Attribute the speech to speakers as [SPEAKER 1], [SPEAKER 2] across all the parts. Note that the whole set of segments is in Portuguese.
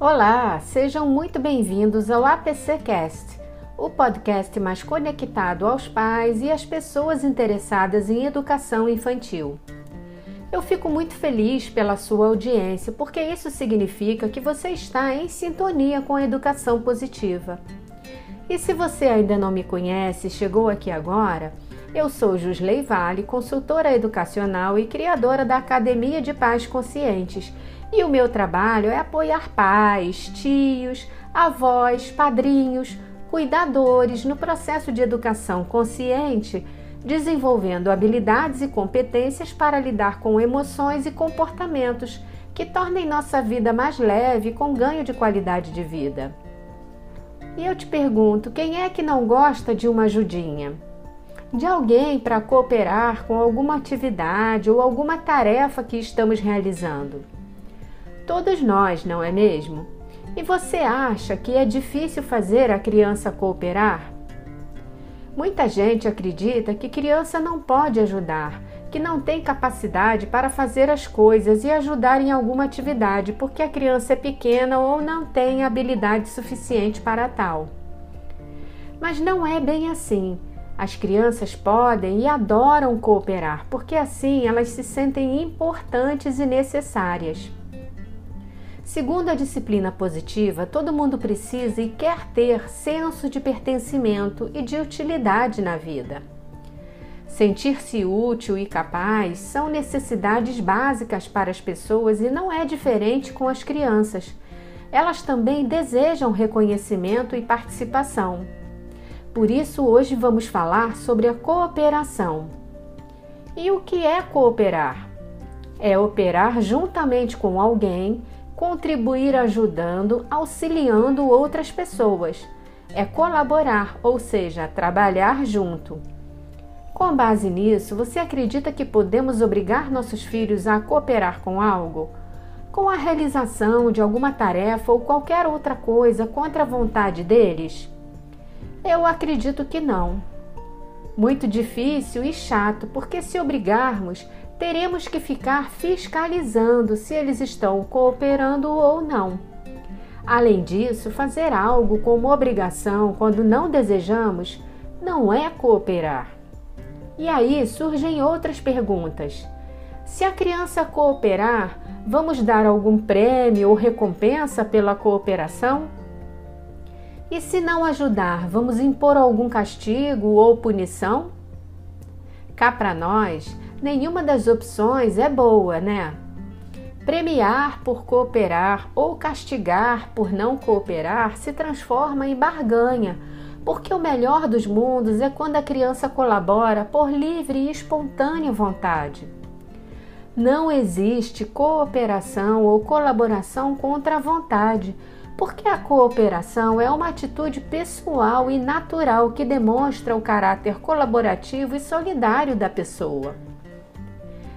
[SPEAKER 1] Olá, sejam muito bem-vindos ao APCcast, o podcast mais conectado aos pais e às pessoas interessadas em educação infantil. Eu fico muito feliz pela sua audiência, porque isso significa que você está em sintonia com a educação positiva. E se você ainda não me conhece e chegou aqui agora, eu sou Jusley Vale, consultora educacional e criadora da Academia de Pais Conscientes e o meu trabalho é apoiar pais, tios, avós, padrinhos, cuidadores no processo de educação consciente, desenvolvendo habilidades e competências para lidar com emoções e comportamentos que tornem nossa vida mais leve com ganho de qualidade de vida. E eu te pergunto, quem é que não gosta de uma ajudinha? De alguém para cooperar com alguma atividade ou alguma tarefa que estamos realizando? Todos nós, não é mesmo? E você acha que é difícil fazer a criança cooperar? Muita gente acredita que criança não pode ajudar, que não tem capacidade para fazer as coisas e ajudar em alguma atividade porque a criança é pequena ou não tem habilidade suficiente para tal. Mas não é bem assim. As crianças podem e adoram cooperar, porque assim elas se sentem importantes e necessárias. Segundo a disciplina positiva, todo mundo precisa e quer ter senso de pertencimento e de utilidade na vida. Sentir-se útil e capaz são necessidades básicas para as pessoas e não é diferente com as crianças. Elas também desejam reconhecimento e participação. Por isso, hoje vamos falar sobre a cooperação. E o que é cooperar? É operar juntamente com alguém contribuir ajudando, auxiliando outras pessoas. É colaborar, ou seja, trabalhar junto. Com base nisso, você acredita que podemos obrigar nossos filhos a cooperar com algo? Com a realização de alguma tarefa ou qualquer outra coisa contra a vontade deles? Eu acredito que não. Muito difícil e chato, porque se obrigarmos, teremos que ficar fiscalizando se eles estão cooperando ou não. Além disso, fazer algo como obrigação quando não desejamos não é cooperar. E aí surgem outras perguntas. Se a criança cooperar, vamos dar algum prêmio ou recompensa pela cooperação? E se não ajudar, vamos impor algum castigo ou punição? Cá para nós, nenhuma das opções é boa, né? Premiar por cooperar ou castigar por não cooperar se transforma em barganha, porque o melhor dos mundos é quando a criança colabora por livre e espontânea vontade. Não existe cooperação ou colaboração contra a vontade, porque a cooperação é uma atitude pessoal e natural que demonstra o caráter colaborativo e solidário da pessoa.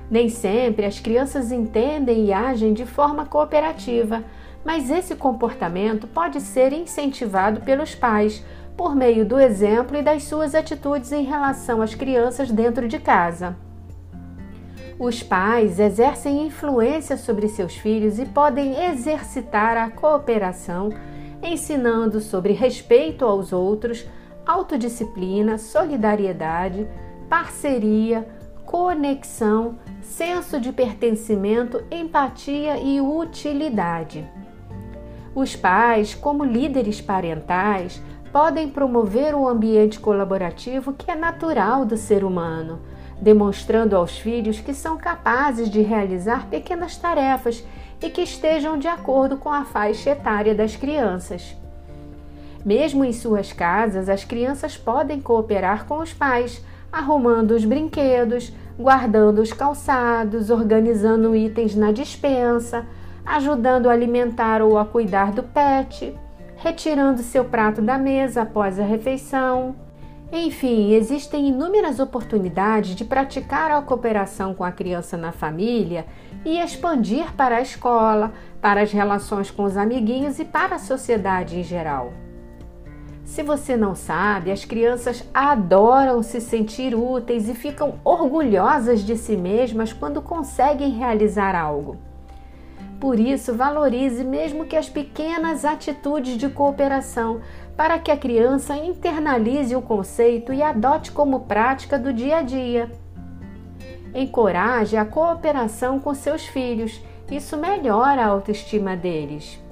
[SPEAKER 1] Nem sempre as crianças entendem e agem de forma cooperativa, mas esse comportamento pode ser incentivado pelos pais por meio do exemplo e das suas atitudes em relação às crianças dentro de casa. Os pais exercem influência sobre seus filhos e podem exercitar a cooperação, ensinando sobre respeito aos outros, autodisciplina, solidariedade, parceria, conexão, senso de pertencimento, empatia e utilidade. Os pais, como líderes parentais, podem promover o ambiente colaborativo que é natural do ser humano, demonstrando aos filhos que são capazes de realizar pequenas tarefas e que estejam de acordo com a faixa etária das crianças. Mesmo em suas casas, as crianças podem cooperar com os pais, arrumando os brinquedos, guardando os calçados, organizando itens na dispensa, ajudando a alimentar ou a cuidar do pet, retirando seu prato da mesa após a refeição. Enfim, existem inúmeras oportunidades de praticar a cooperação com a criança na família e expandir para a escola, para as relações com os amiguinhos e para a sociedade em geral. Se você não sabe, as crianças adoram se sentir úteis e ficam orgulhosas de si mesmas quando conseguem realizar algo. Por isso, valorize mesmo que as pequenas atitudes de cooperação para que a criança internalize o conceito e adote como prática do dia a dia. Encoraje a cooperação com seus filhos, isso melhora a autoestima deles.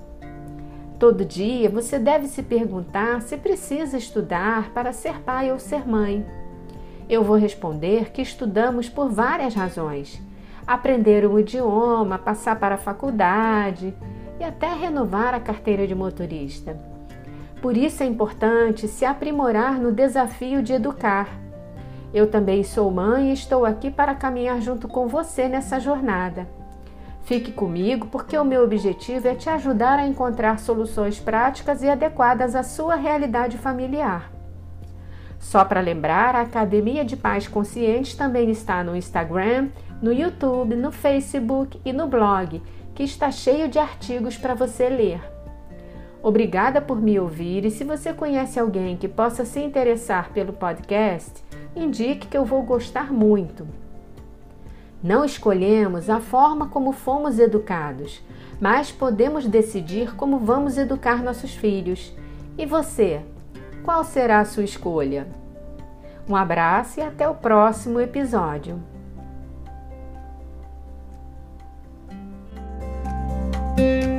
[SPEAKER 1] Todo dia você deve se perguntar se precisa estudar para ser pai ou ser mãe. Eu vou responder que estudamos por várias razões aprender um idioma, passar para a faculdade e até renovar a carteira de motorista. Por isso é importante se aprimorar no desafio de educar. Eu também sou mãe e estou aqui para caminhar junto com você nessa jornada. Fique comigo porque o meu objetivo é te ajudar a encontrar soluções práticas e adequadas à sua realidade familiar. Só para lembrar, a Academia de Pais Conscientes também está no Instagram, no YouTube, no Facebook e no blog, que está cheio de artigos para você ler. Obrigada por me ouvir e se você conhece alguém que possa se interessar pelo podcast, indique que eu vou gostar muito. Não escolhemos a forma como fomos educados, mas podemos decidir como vamos educar nossos filhos. E você? Qual será a sua escolha? Um abraço e até o próximo episódio. thank you